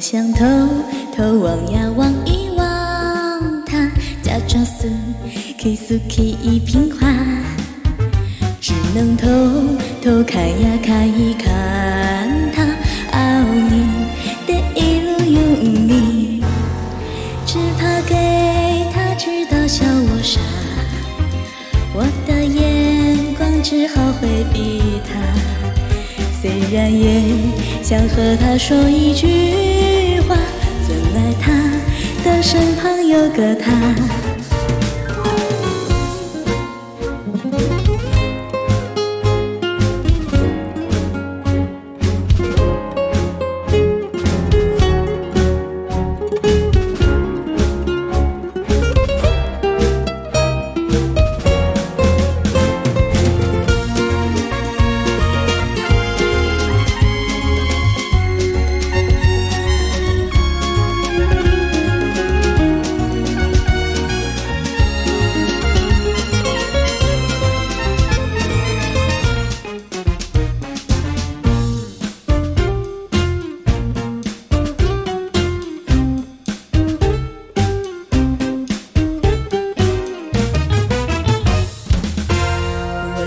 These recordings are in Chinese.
想偷偷望呀望一望他，假装苏 K 苏 K 一瓶花，只能偷偷看呀看一看他，哦你的一路有你，只怕给他知道笑我傻，我的眼光只好回避他。虽然也想和他说一句话，怎奈他的身旁有个她。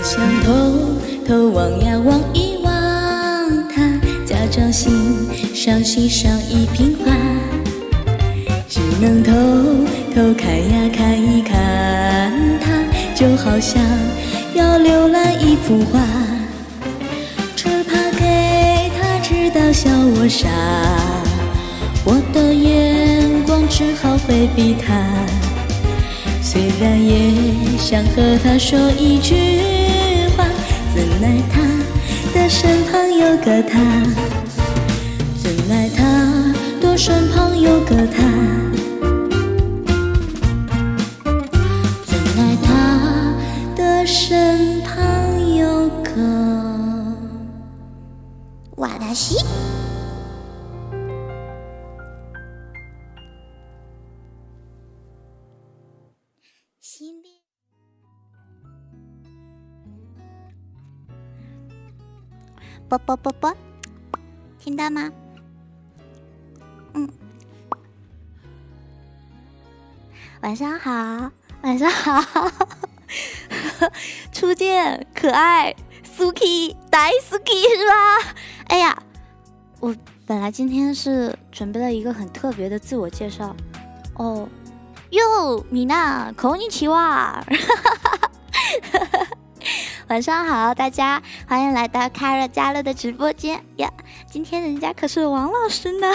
想偷偷望呀望一望他，假装欣赏欣赏一瓶花，只能偷偷看呀看一看他，就好像要浏览一幅画，只怕给他知道笑我傻，我的眼光只好回避他。虽然也想和他说一句，怎奈他的身旁有个他。奈他的身旁有个他，啵啵啵啵，听到吗？嗯，晚上好，晚上好，初见可爱，Suki 大 Suki 是吧？哎呀，我本来今天是准备了一个很特别的自我介绍。哦，哟，米娜，孔尼奇哇，晚上好，大家欢迎来到卡乐加乐的直播间呀！今天人家可是王老师呢，